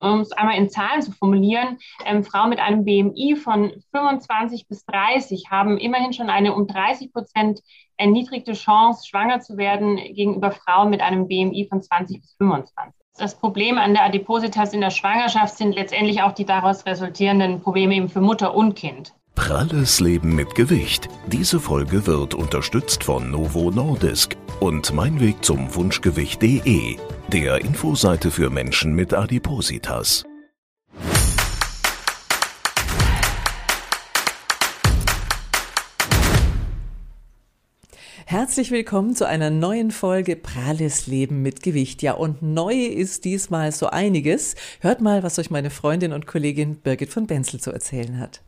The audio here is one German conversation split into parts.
um es einmal in Zahlen zu formulieren, ähm, Frauen mit einem BMI von 25 bis 30 haben immerhin schon eine um 30 Prozent erniedrigte Chance, schwanger zu werden, gegenüber Frauen mit einem BMI von 20 bis 25. Das Problem an der Adipositas in der Schwangerschaft sind letztendlich auch die daraus resultierenden Probleme eben für Mutter und Kind. Pralles Leben mit Gewicht. Diese Folge wird unterstützt von Novo Nordisk und mein Weg zum Wunschgewicht.de, der Infoseite für Menschen mit Adipositas. Herzlich willkommen zu einer neuen Folge Pralles Leben mit Gewicht. Ja, und neu ist diesmal so einiges. Hört mal, was euch meine Freundin und Kollegin Birgit von Benzel zu erzählen hat.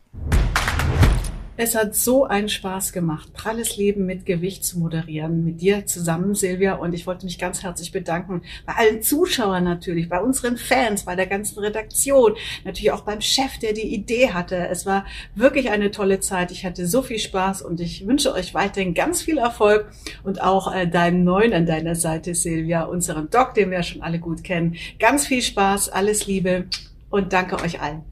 Es hat so einen Spaß gemacht, pralles Leben mit Gewicht zu moderieren, mit dir zusammen, Silvia. Und ich wollte mich ganz herzlich bedanken bei allen Zuschauern natürlich, bei unseren Fans, bei der ganzen Redaktion, natürlich auch beim Chef, der die Idee hatte. Es war wirklich eine tolle Zeit. Ich hatte so viel Spaß und ich wünsche euch weiterhin ganz viel Erfolg und auch äh, deinem Neuen an deiner Seite, Silvia, unserem Doc, den wir ja schon alle gut kennen. Ganz viel Spaß, alles Liebe und danke euch allen.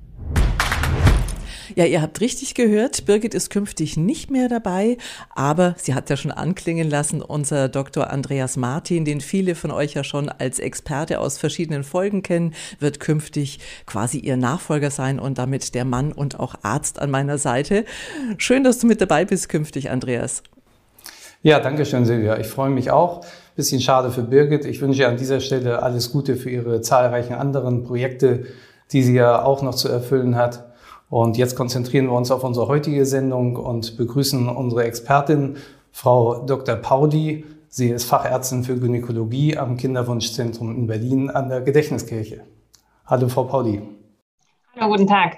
Ja, ihr habt richtig gehört, Birgit ist künftig nicht mehr dabei, aber sie hat ja schon anklingen lassen, unser Dr. Andreas Martin, den viele von euch ja schon als Experte aus verschiedenen Folgen kennen, wird künftig quasi ihr Nachfolger sein und damit der Mann und auch Arzt an meiner Seite. Schön, dass du mit dabei bist künftig, Andreas. Ja, danke schön, Silvia. Ich freue mich auch. Bisschen schade für Birgit. Ich wünsche ihr an dieser Stelle alles Gute für ihre zahlreichen anderen Projekte, die sie ja auch noch zu erfüllen hat. Und jetzt konzentrieren wir uns auf unsere heutige Sendung und begrüßen unsere Expertin, Frau Dr. Paudi. Sie ist Fachärztin für Gynäkologie am Kinderwunschzentrum in Berlin an der Gedächtniskirche. Hallo, Frau Paudi. Hallo, guten Tag.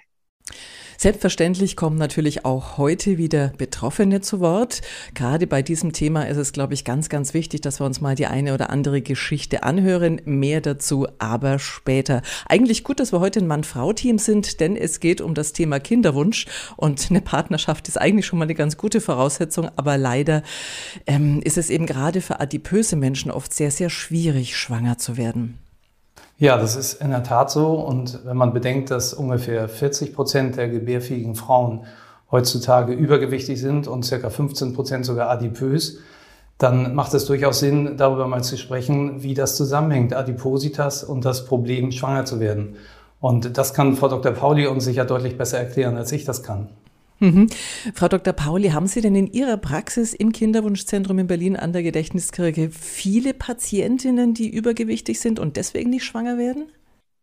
Selbstverständlich kommen natürlich auch heute wieder Betroffene zu Wort. Gerade bei diesem Thema ist es, glaube ich, ganz, ganz wichtig, dass wir uns mal die eine oder andere Geschichte anhören. Mehr dazu aber später. Eigentlich gut, dass wir heute ein Mann-Frau-Team sind, denn es geht um das Thema Kinderwunsch und eine Partnerschaft ist eigentlich schon mal eine ganz gute Voraussetzung, aber leider ähm, ist es eben gerade für adipöse Menschen oft sehr, sehr schwierig, schwanger zu werden. Ja, das ist in der Tat so. Und wenn man bedenkt, dass ungefähr 40 Prozent der gebärfähigen Frauen heutzutage übergewichtig sind und circa 15 Prozent sogar adipös, dann macht es durchaus Sinn, darüber mal zu sprechen, wie das zusammenhängt, Adipositas und das Problem, schwanger zu werden. Und das kann Frau Dr. Pauli uns sicher deutlich besser erklären, als ich das kann. Mhm. Frau Dr. Pauli, haben Sie denn in Ihrer Praxis im Kinderwunschzentrum in Berlin an der Gedächtniskirche viele Patientinnen, die übergewichtig sind und deswegen nicht schwanger werden?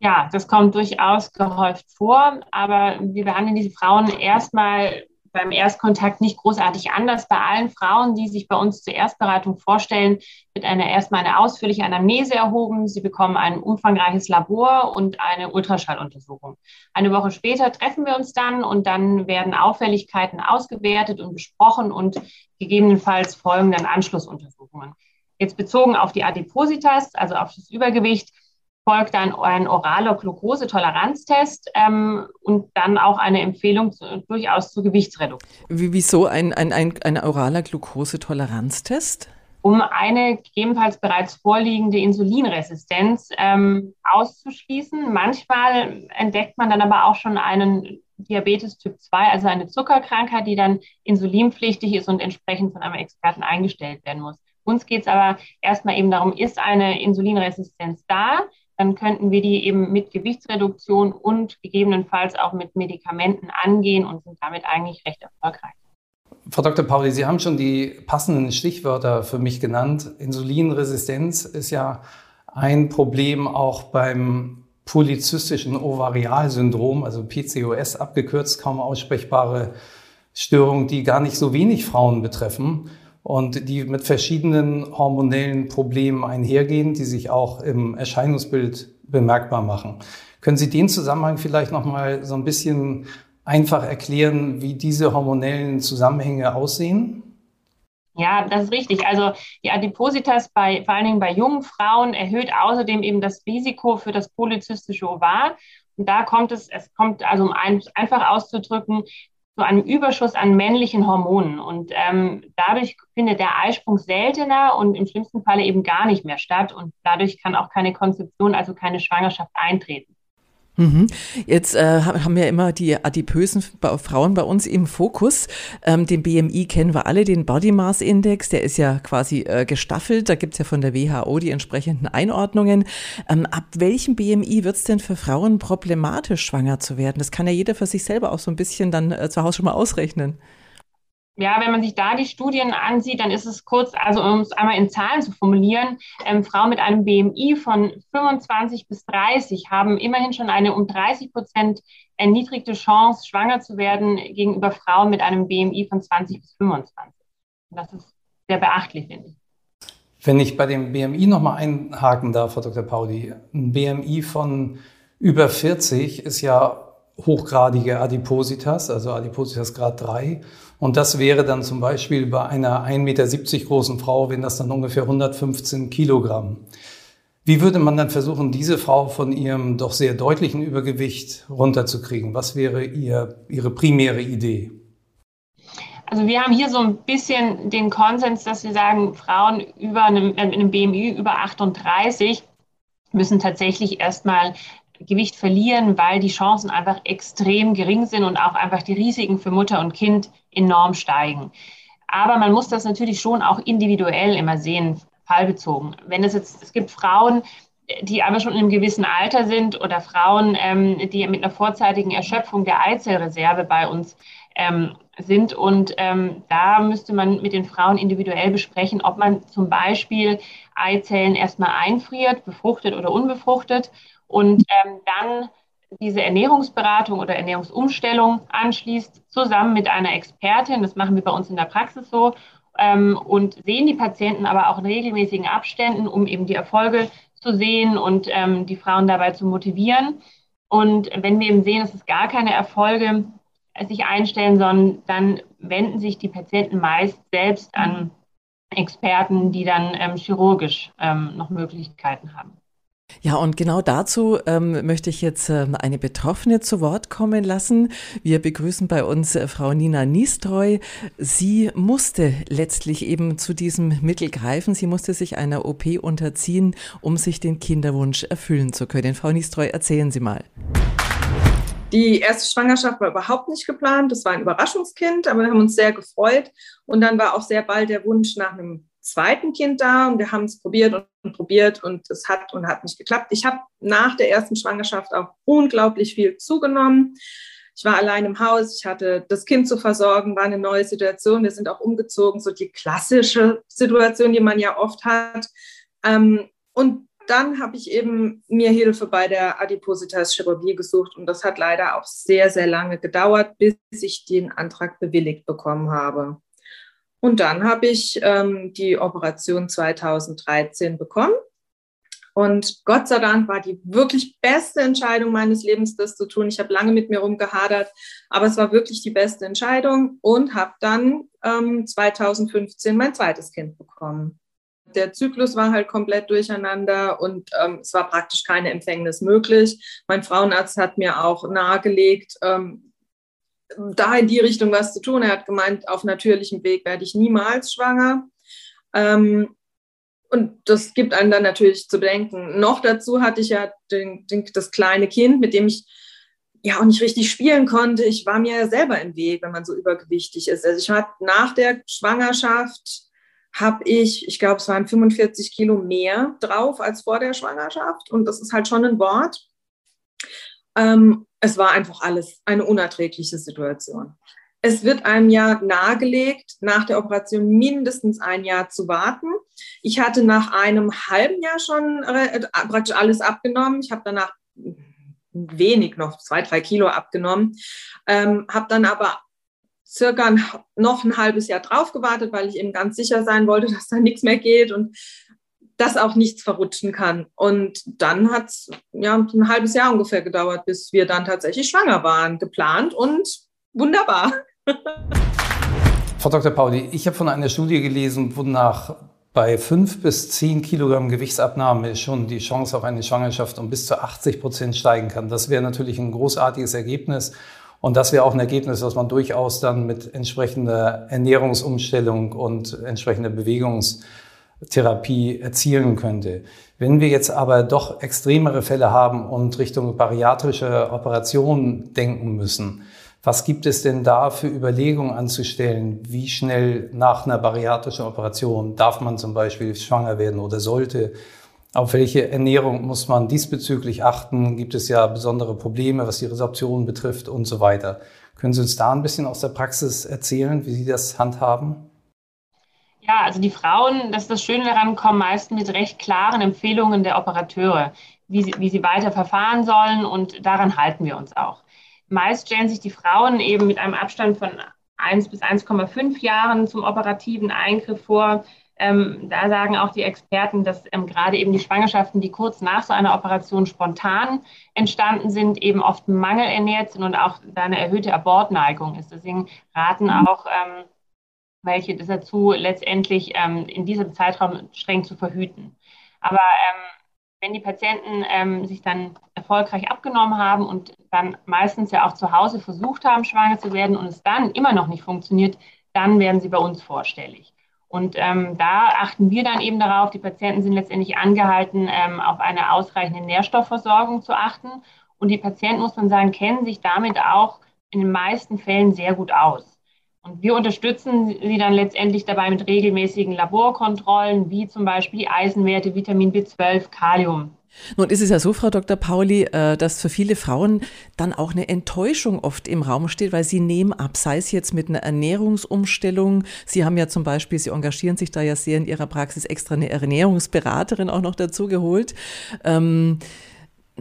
Ja, das kommt durchaus gehäuft vor, aber wir behandeln diese Frauen erstmal beim Erstkontakt nicht großartig anders. Bei allen Frauen, die sich bei uns zur Erstberatung vorstellen, wird eine, erstmal eine ausführliche Anamnese erhoben. Sie bekommen ein umfangreiches Labor und eine Ultraschalluntersuchung. Eine Woche später treffen wir uns dann und dann werden Auffälligkeiten ausgewertet und besprochen und gegebenenfalls folgen dann Anschlussuntersuchungen. Jetzt bezogen auf die Adipositas, also auf das Übergewicht, folgt dann ein oraler Glukosetoleranztest ähm, und dann auch eine Empfehlung zu, durchaus zur Gewichtsreduktion. Wie, wieso ein, ein, ein, ein oraler Glukosetoleranztest? Um eine gegebenenfalls bereits vorliegende Insulinresistenz ähm, auszuschließen. Manchmal entdeckt man dann aber auch schon einen Diabetes Typ 2, also eine Zuckerkrankheit, die dann insulinpflichtig ist und entsprechend von einem Experten eingestellt werden muss. Uns geht es aber erstmal eben darum, ist eine Insulinresistenz da? Dann könnten wir die eben mit Gewichtsreduktion und gegebenenfalls auch mit Medikamenten angehen und sind damit eigentlich recht erfolgreich. Frau Dr. Pauli, Sie haben schon die passenden Stichwörter für mich genannt. Insulinresistenz ist ja ein Problem auch beim polyzystischen Ovarialsyndrom, also PCOS abgekürzt, kaum aussprechbare Störung, die gar nicht so wenig Frauen betreffen und die mit verschiedenen hormonellen Problemen einhergehen, die sich auch im Erscheinungsbild bemerkbar machen. Können Sie den Zusammenhang vielleicht noch mal so ein bisschen einfach erklären, wie diese hormonellen Zusammenhänge aussehen? Ja, das ist richtig. Also die Adipositas bei, vor allen Dingen bei jungen Frauen erhöht außerdem eben das Risiko für das polyzystische Ovar. Und da kommt es, es kommt also um ein, einfach auszudrücken, zu einem Überschuss an männlichen Hormonen. Und ähm, dadurch findet der Eisprung seltener und im schlimmsten Falle eben gar nicht mehr statt. Und dadurch kann auch keine Konzeption, also keine Schwangerschaft eintreten. Mhm. Jetzt äh, haben wir immer die adipösen Frauen bei uns im Fokus. Ähm, den BMI kennen wir alle, den Body Mass Index, der ist ja quasi äh, gestaffelt. Da gibt es ja von der WHO die entsprechenden Einordnungen. Ähm, ab welchem BMI wird es denn für Frauen problematisch, schwanger zu werden? Das kann ja jeder für sich selber auch so ein bisschen dann äh, zu Hause schon mal ausrechnen. Ja, wenn man sich da die Studien ansieht, dann ist es kurz, also um es einmal in Zahlen zu formulieren, ähm, Frauen mit einem BMI von 25 bis 30 haben immerhin schon eine um 30 Prozent erniedrigte Chance, schwanger zu werden, gegenüber Frauen mit einem BMI von 20 bis 25. Und das ist sehr beachtlich, finde ich. Wenn ich bei dem BMI nochmal einhaken darf, Frau Dr. Pauli, ein BMI von über 40 ist ja hochgradige Adipositas, also Adipositas Grad 3. Und das wäre dann zum Beispiel bei einer 1,70 Meter großen Frau, wenn das dann ungefähr 115 Kilogramm. Wie würde man dann versuchen, diese Frau von ihrem doch sehr deutlichen Übergewicht runterzukriegen? Was wäre ihr, Ihre primäre Idee? Also wir haben hier so ein bisschen den Konsens, dass wir sagen, Frauen über einem, äh, einem BMI über 38 müssen tatsächlich erstmal Gewicht verlieren, weil die Chancen einfach extrem gering sind und auch einfach die Risiken für Mutter und Kind enorm steigen. Aber man muss das natürlich schon auch individuell immer sehen, fallbezogen. Wenn es jetzt, es gibt Frauen, die aber schon in einem gewissen Alter sind oder Frauen, ähm, die mit einer vorzeitigen Erschöpfung der Eizellreserve bei uns ähm, sind. Und ähm, da müsste man mit den Frauen individuell besprechen, ob man zum Beispiel Eizellen erstmal einfriert, befruchtet oder unbefruchtet und ähm, dann diese Ernährungsberatung oder Ernährungsumstellung anschließt, zusammen mit einer Expertin, das machen wir bei uns in der Praxis so, ähm, und sehen die Patienten aber auch in regelmäßigen Abständen, um eben die Erfolge zu sehen und ähm, die Frauen dabei zu motivieren. Und wenn wir eben sehen, dass es gar keine Erfolge sich einstellen, sondern dann wenden sich die Patienten meist selbst an Experten, die dann ähm, chirurgisch ähm, noch Möglichkeiten haben. Ja, und genau dazu ähm, möchte ich jetzt ähm, eine Betroffene zu Wort kommen lassen. Wir begrüßen bei uns äh, Frau Nina Niestreu. Sie musste letztlich eben zu diesem Mittel greifen. Sie musste sich einer OP unterziehen, um sich den Kinderwunsch erfüllen zu können. Frau Niestreu, erzählen Sie mal. Die erste Schwangerschaft war überhaupt nicht geplant. Das war ein Überraschungskind, aber wir haben uns sehr gefreut. Und dann war auch sehr bald der Wunsch nach einem zweiten Kind da und wir haben es probiert und probiert und es hat und hat nicht geklappt. Ich habe nach der ersten Schwangerschaft auch unglaublich viel zugenommen. Ich war allein im Haus, ich hatte das Kind zu versorgen, war eine neue Situation. Wir sind auch umgezogen, so die klassische Situation, die man ja oft hat. Ähm, und dann habe ich eben mir Hilfe bei der Adipositas-Chirurgie gesucht und das hat leider auch sehr, sehr lange gedauert, bis ich den Antrag bewilligt bekommen habe. Und dann habe ich ähm, die Operation 2013 bekommen. Und Gott sei Dank war die wirklich beste Entscheidung meines Lebens, das zu tun. Ich habe lange mit mir rumgehadert, aber es war wirklich die beste Entscheidung und habe dann ähm, 2015 mein zweites Kind bekommen. Der Zyklus war halt komplett durcheinander und ähm, es war praktisch keine Empfängnis möglich. Mein Frauenarzt hat mir auch nahegelegt, ähm, da in die Richtung was zu tun. Er hat gemeint, auf natürlichem Weg werde ich niemals schwanger. Ähm, und das gibt einem dann natürlich zu bedenken. Noch dazu hatte ich ja den, den, das kleine Kind, mit dem ich ja auch nicht richtig spielen konnte. Ich war mir ja selber im Weg, wenn man so übergewichtig ist. Also ich hatte nach der Schwangerschaft habe ich, ich glaube, es waren 45 Kilo mehr drauf als vor der Schwangerschaft. Und das ist halt schon ein Wort. Ähm, es war einfach alles eine unerträgliche Situation. Es wird einem ja nahegelegt, nach der Operation mindestens ein Jahr zu warten. Ich hatte nach einem halben Jahr schon äh, praktisch alles abgenommen. Ich habe danach wenig noch, zwei, drei Kilo abgenommen, ähm, habe dann aber circa noch ein halbes Jahr drauf gewartet, weil ich eben ganz sicher sein wollte, dass da nichts mehr geht und dass auch nichts verrutschen kann. Und dann hat es ja ein halbes Jahr ungefähr gedauert, bis wir dann tatsächlich schwanger waren, geplant und wunderbar. Frau Dr. Pauli, ich habe von einer Studie gelesen, wonach bei fünf bis zehn Kilogramm Gewichtsabnahme schon die Chance auf eine Schwangerschaft um bis zu 80 Prozent steigen kann. Das wäre natürlich ein großartiges Ergebnis. Und das wäre auch ein Ergebnis, was man durchaus dann mit entsprechender Ernährungsumstellung und entsprechender Bewegungs Therapie erzielen könnte. Wenn wir jetzt aber doch extremere Fälle haben und Richtung bariatrische Operationen denken müssen, was gibt es denn da für Überlegungen anzustellen? Wie schnell nach einer bariatrischen Operation darf man zum Beispiel schwanger werden oder sollte? Auf welche Ernährung muss man diesbezüglich achten? Gibt es ja besondere Probleme, was die Resorption betrifft und so weiter? Können Sie uns da ein bisschen aus der Praxis erzählen, wie Sie das handhaben? Ja, also die Frauen, das ist das Schöne daran, kommen meist mit recht klaren Empfehlungen der Operateure, wie sie, wie sie weiter verfahren sollen und daran halten wir uns auch. Meist stellen sich die Frauen eben mit einem Abstand von 1 bis 1,5 Jahren zum operativen Eingriff vor. Ähm, da sagen auch die Experten, dass ähm, gerade eben die Schwangerschaften, die kurz nach so einer Operation spontan entstanden sind, eben oft mangelernährt sind und auch da eine erhöhte Abortneigung ist. Deswegen raten mhm. auch ähm, welche dazu, letztendlich ähm, in diesem Zeitraum streng zu verhüten. Aber ähm, wenn die Patienten ähm, sich dann erfolgreich abgenommen haben und dann meistens ja auch zu Hause versucht haben, schwanger zu werden und es dann immer noch nicht funktioniert, dann werden sie bei uns vorstellig. Und ähm, da achten wir dann eben darauf, die Patienten sind letztendlich angehalten, ähm, auf eine ausreichende Nährstoffversorgung zu achten. Und die Patienten, muss man sagen, kennen sich damit auch in den meisten Fällen sehr gut aus. Und wir unterstützen sie dann letztendlich dabei mit regelmäßigen Laborkontrollen, wie zum Beispiel Eisenwerte, Vitamin B12, Kalium. Nun ist es ja so, Frau Dr. Pauli, äh, dass für viele Frauen dann auch eine Enttäuschung oft im Raum steht, weil sie nehmen ab, sei es jetzt mit einer Ernährungsumstellung. Sie haben ja zum Beispiel, Sie engagieren sich da ja sehr in Ihrer Praxis extra eine Ernährungsberaterin auch noch dazu geholt. Ähm,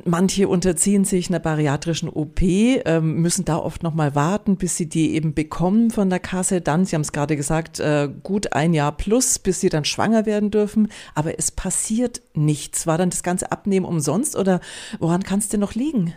Manche unterziehen sich einer bariatrischen OP, ähm, müssen da oft noch mal warten, bis sie die eben bekommen von der Kasse. Dann, Sie haben es gerade gesagt, äh, gut ein Jahr plus, bis sie dann schwanger werden dürfen. Aber es passiert nichts. War dann das ganze Abnehmen umsonst oder woran kann es denn noch liegen?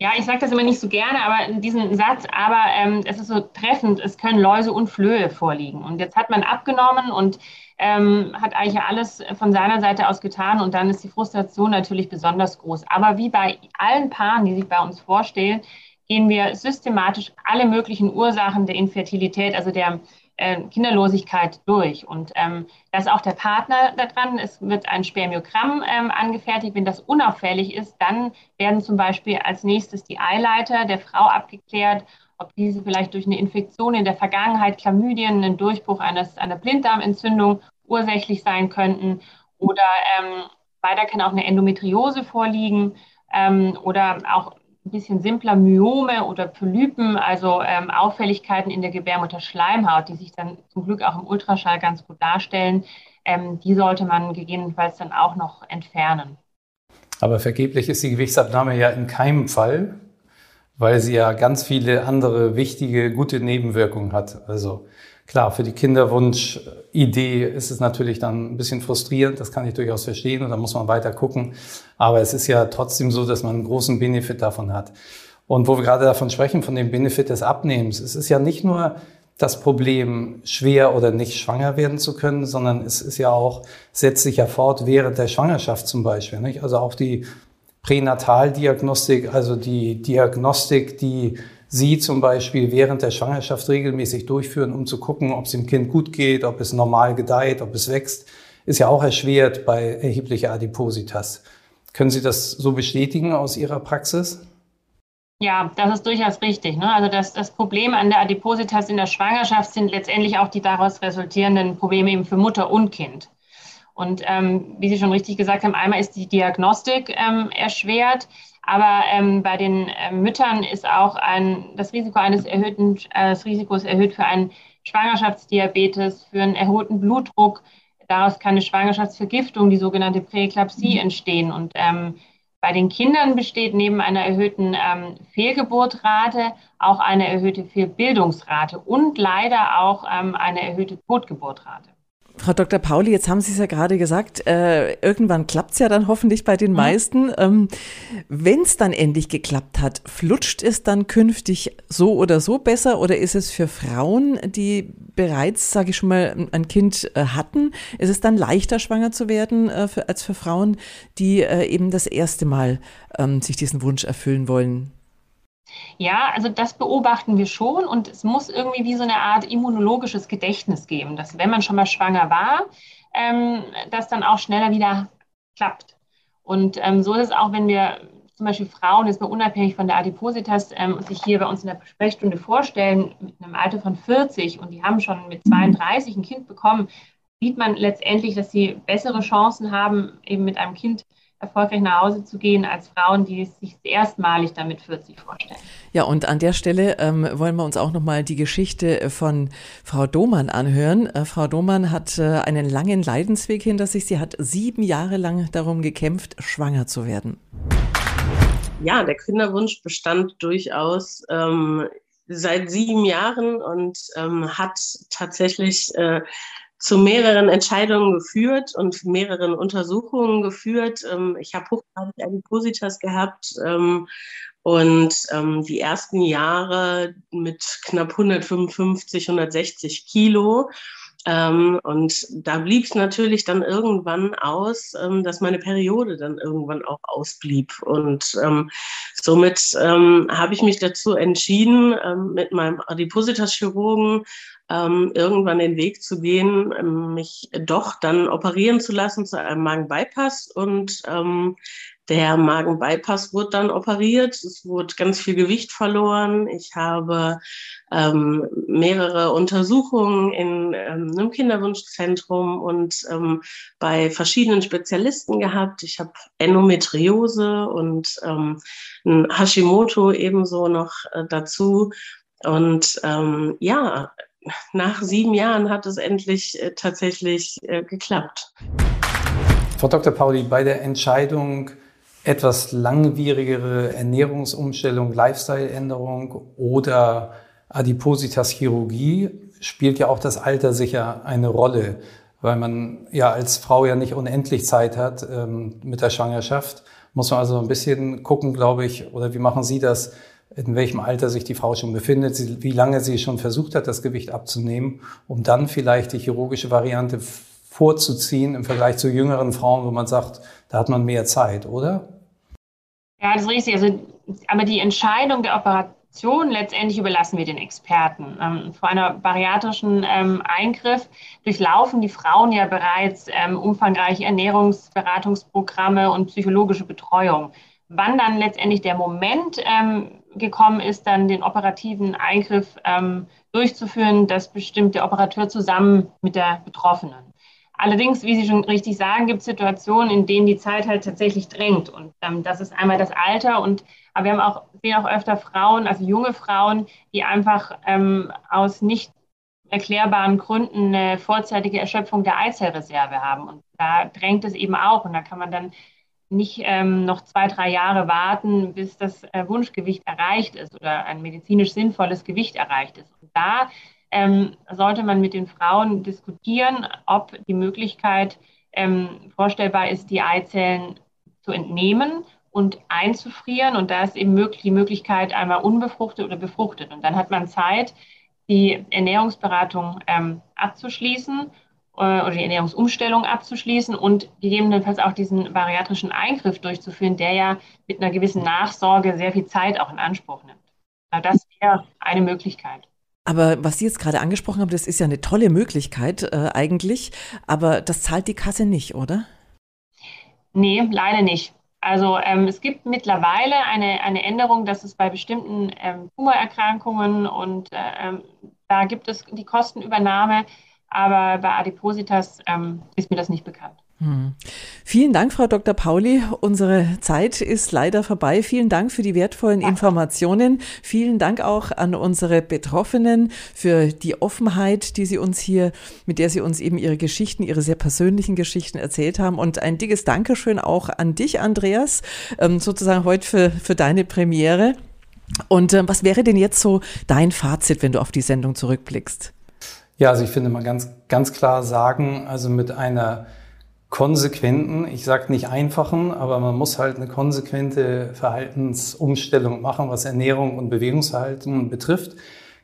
Ja, ich sage das immer nicht so gerne, aber in diesem Satz, aber ähm, es ist so treffend, es können Läuse und Flöhe vorliegen. Und jetzt hat man abgenommen und ähm, hat eigentlich alles von seiner Seite aus getan und dann ist die Frustration natürlich besonders groß. Aber wie bei allen Paaren, die sich bei uns vorstellen, gehen wir systematisch alle möglichen Ursachen der Infertilität, also der äh, Kinderlosigkeit durch. Und ähm, da ist auch der Partner da dran. Es wird ein Spermiogramm ähm, angefertigt. Wenn das unauffällig ist, dann werden zum Beispiel als nächstes die Eileiter der Frau abgeklärt ob diese vielleicht durch eine Infektion in der Vergangenheit, Chlamydien, einen Durchbruch eines, einer Blinddarmentzündung ursächlich sein könnten. Oder ähm, weiter kann auch eine Endometriose vorliegen ähm, oder auch ein bisschen simpler Myome oder Polypen, also ähm, Auffälligkeiten in der Gebärmutterschleimhaut, die sich dann zum Glück auch im Ultraschall ganz gut darstellen. Ähm, die sollte man gegebenenfalls dann auch noch entfernen. Aber vergeblich ist die Gewichtsabnahme ja in keinem Fall weil sie ja ganz viele andere wichtige, gute Nebenwirkungen hat. Also klar, für die Kinderwunsch-Idee ist es natürlich dann ein bisschen frustrierend, das kann ich durchaus verstehen und da muss man weiter gucken. Aber es ist ja trotzdem so, dass man einen großen Benefit davon hat. Und wo wir gerade davon sprechen, von dem Benefit des Abnehmens, es ist ja nicht nur das Problem, schwer oder nicht schwanger werden zu können, sondern es ist ja auch, setzt sich ja fort während der Schwangerschaft zum Beispiel. Nicht? Also auch die Pränataldiagnostik, also die Diagnostik, die Sie zum Beispiel während der Schwangerschaft regelmäßig durchführen, um zu gucken, ob es dem Kind gut geht, ob es normal gedeiht, ob es wächst, ist ja auch erschwert bei erheblicher Adipositas. Können Sie das so bestätigen aus Ihrer Praxis? Ja, das ist durchaus richtig. Ne? Also das, das Problem an der Adipositas in der Schwangerschaft sind letztendlich auch die daraus resultierenden Probleme eben für Mutter und Kind. Und ähm, wie Sie schon richtig gesagt haben, einmal ist die Diagnostik ähm, erschwert, aber ähm, bei den äh, Müttern ist auch ein, das Risiko eines erhöhten, äh, das Risiko ist erhöht für einen Schwangerschaftsdiabetes, für einen erhöhten Blutdruck. Daraus kann eine Schwangerschaftsvergiftung, die sogenannte Präeklampsie, mhm. entstehen. Und ähm, bei den Kindern besteht neben einer erhöhten ähm, Fehlgeburtrate auch eine erhöhte Fehlbildungsrate und leider auch ähm, eine erhöhte Totgeburtrate. Frau Dr. Pauli, jetzt haben Sie es ja gerade gesagt, äh, irgendwann klappt es ja dann hoffentlich bei den mhm. meisten. Ähm, Wenn es dann endlich geklappt hat, flutscht es dann künftig so oder so besser oder ist es für Frauen, die bereits, sage ich schon mal, ein Kind äh, hatten, ist es dann leichter schwanger zu werden äh, für, als für Frauen, die äh, eben das erste Mal ähm, sich diesen Wunsch erfüllen wollen? Ja, also das beobachten wir schon und es muss irgendwie wie so eine Art immunologisches Gedächtnis geben, dass wenn man schon mal schwanger war, ähm, das dann auch schneller wieder klappt. Und ähm, so ist es auch, wenn wir zum Beispiel Frauen, jetzt mal unabhängig von der Adipositas, ähm, sich hier bei uns in der Sprechstunde vorstellen, mit einem Alter von 40 und die haben schon mit 32 ein Kind bekommen, sieht man letztendlich, dass sie bessere Chancen haben, eben mit einem Kind erfolgreich nach Hause zu gehen, als Frauen, die es sich erstmalig damit 40 vorstellen. Ja, und an der Stelle ähm, wollen wir uns auch nochmal die Geschichte von Frau Domann anhören. Äh, Frau Domann hat äh, einen langen Leidensweg hinter sich. Sie hat sieben Jahre lang darum gekämpft, schwanger zu werden. Ja, der Kinderwunsch bestand durchaus ähm, seit sieben Jahren und ähm, hat tatsächlich äh, zu mehreren Entscheidungen geführt und mehreren Untersuchungen geführt. Ähm, ich habe hochgradig Adipositas gehabt ähm, und ähm, die ersten Jahre mit knapp 155, 160 Kilo. Ähm, und da blieb es natürlich dann irgendwann aus, ähm, dass meine Periode dann irgendwann auch ausblieb. Und ähm, somit ähm, habe ich mich dazu entschieden, ähm, mit meinem Adipositas-Chirurgen ähm, irgendwann den Weg zu gehen, mich doch dann operieren zu lassen zu einem Magenbypass. Und der Magenbypass wurde dann operiert. Es wurde ganz viel Gewicht verloren. Ich habe ähm, mehrere Untersuchungen in ähm, einem Kinderwunschzentrum und ähm, bei verschiedenen Spezialisten gehabt. Ich habe Endometriose und ähm, ein Hashimoto ebenso noch äh, dazu. Und ähm, ja, nach sieben Jahren hat es endlich äh, tatsächlich äh, geklappt. Frau Dr. Pauli, bei der Entscheidung, etwas langwierigere Ernährungsumstellung, Lifestyle-Änderung oder Adipositas-Chirurgie spielt ja auch das Alter sicher eine Rolle, weil man ja als Frau ja nicht unendlich Zeit hat ähm, mit der Schwangerschaft. Muss man also ein bisschen gucken, glaube ich, oder wie machen Sie das, in welchem Alter sich die Frau schon befindet, wie lange sie schon versucht hat, das Gewicht abzunehmen, um dann vielleicht die chirurgische Variante vorzuziehen im Vergleich zu jüngeren Frauen, wo man sagt, da hat man mehr Zeit, oder? Ja, das ist richtig. Also, aber die Entscheidung der Operation letztendlich überlassen wir den Experten. Ähm, vor einer bariatrischen ähm, Eingriff durchlaufen die Frauen ja bereits ähm, umfangreiche Ernährungsberatungsprogramme und psychologische Betreuung. Wann dann letztendlich der Moment ähm, gekommen ist, dann den operativen Eingriff ähm, durchzuführen, das bestimmt der Operateur zusammen mit der Betroffenen. Allerdings, wie Sie schon richtig sagen, gibt es Situationen, in denen die Zeit halt tatsächlich drängt. Und ähm, das ist einmal das Alter. Und aber wir haben auch, sehen auch öfter Frauen, also junge Frauen, die einfach ähm, aus nicht erklärbaren Gründen eine vorzeitige Erschöpfung der Eizellreserve haben. Und da drängt es eben auch. Und da kann man dann nicht ähm, noch zwei, drei Jahre warten, bis das äh, Wunschgewicht erreicht ist oder ein medizinisch sinnvolles Gewicht erreicht ist. Und da ähm, sollte man mit den Frauen diskutieren, ob die Möglichkeit ähm, vorstellbar ist, die Eizellen zu entnehmen und einzufrieren. Und da ist eben möglich, die Möglichkeit einmal unbefruchtet oder befruchtet. Und dann hat man Zeit, die Ernährungsberatung ähm, abzuschließen äh, oder die Ernährungsumstellung abzuschließen und gegebenenfalls auch diesen bariatrischen Eingriff durchzuführen, der ja mit einer gewissen Nachsorge sehr viel Zeit auch in Anspruch nimmt. Das wäre eine Möglichkeit. Aber was Sie jetzt gerade angesprochen haben, das ist ja eine tolle Möglichkeit äh, eigentlich, aber das zahlt die Kasse nicht, oder? Nee, leider nicht. Also ähm, es gibt mittlerweile eine, eine Änderung, dass es bei bestimmten ähm, Tumorerkrankungen und äh, ähm, da gibt es die Kostenübernahme aber bei Adipositas ähm, ist mir das nicht bekannt. Hm. Vielen Dank, Frau Dr. Pauli. Unsere Zeit ist leider vorbei. Vielen Dank für die wertvollen ja. Informationen. Vielen Dank auch an unsere Betroffenen für die Offenheit, die Sie uns hier, mit der Sie uns eben Ihre Geschichten, Ihre sehr persönlichen Geschichten erzählt haben. Und ein dickes Dankeschön auch an dich, Andreas, ähm, sozusagen heute für, für deine Premiere. Und äh, was wäre denn jetzt so dein Fazit, wenn du auf die Sendung zurückblickst? Ja, also ich finde man ganz, ganz klar sagen, also mit einer konsequenten, ich sage nicht einfachen, aber man muss halt eine konsequente Verhaltensumstellung machen, was Ernährung und Bewegungsverhalten betrifft,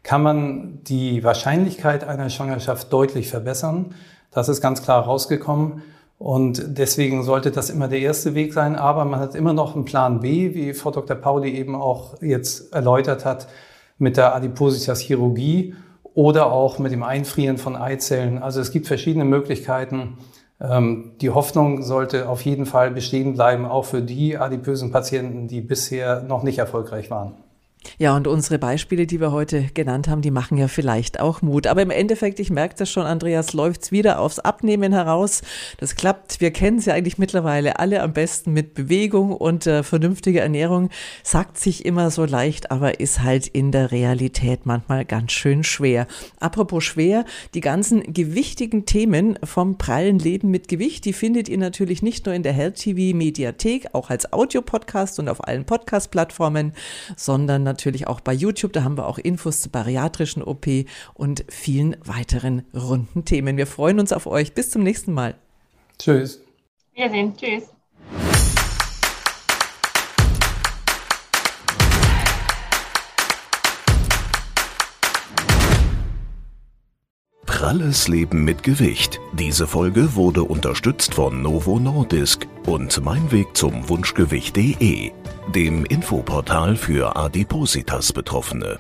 kann man die Wahrscheinlichkeit einer Schwangerschaft deutlich verbessern. Das ist ganz klar rausgekommen. Und deswegen sollte das immer der erste Weg sein. Aber man hat immer noch einen Plan B, wie Frau Dr. Pauli eben auch jetzt erläutert hat, mit der Adipositas-Chirurgie oder auch mit dem Einfrieren von Eizellen. Also es gibt verschiedene Möglichkeiten, die Hoffnung sollte auf jeden Fall bestehen bleiben, auch für die adipösen Patienten, die bisher noch nicht erfolgreich waren. Ja, und unsere Beispiele, die wir heute genannt haben, die machen ja vielleicht auch Mut. Aber im Endeffekt, ich merke das schon, Andreas, läuft's wieder aufs Abnehmen heraus. Das klappt. Wir kennen es ja eigentlich mittlerweile alle am besten mit Bewegung und äh, vernünftiger Ernährung. Sagt sich immer so leicht, aber ist halt in der Realität manchmal ganz schön schwer. Apropos schwer, die ganzen gewichtigen Themen vom prallen Leben mit Gewicht, die findet ihr natürlich nicht nur in der Health TV Mediathek, auch als Audiopodcast und auf allen Podcast-Plattformen, sondern natürlich auch bei YouTube. Da haben wir auch Infos zur bariatrischen OP und vielen weiteren runden Themen. Wir freuen uns auf euch. Bis zum nächsten Mal. Tschüss. Wiedersehen. Tschüss. Pralles Leben mit Gewicht. Diese Folge wurde unterstützt von Novo Nordisk und Mein Weg zum Wunschgewicht.de, dem Infoportal für Adipositas Betroffene.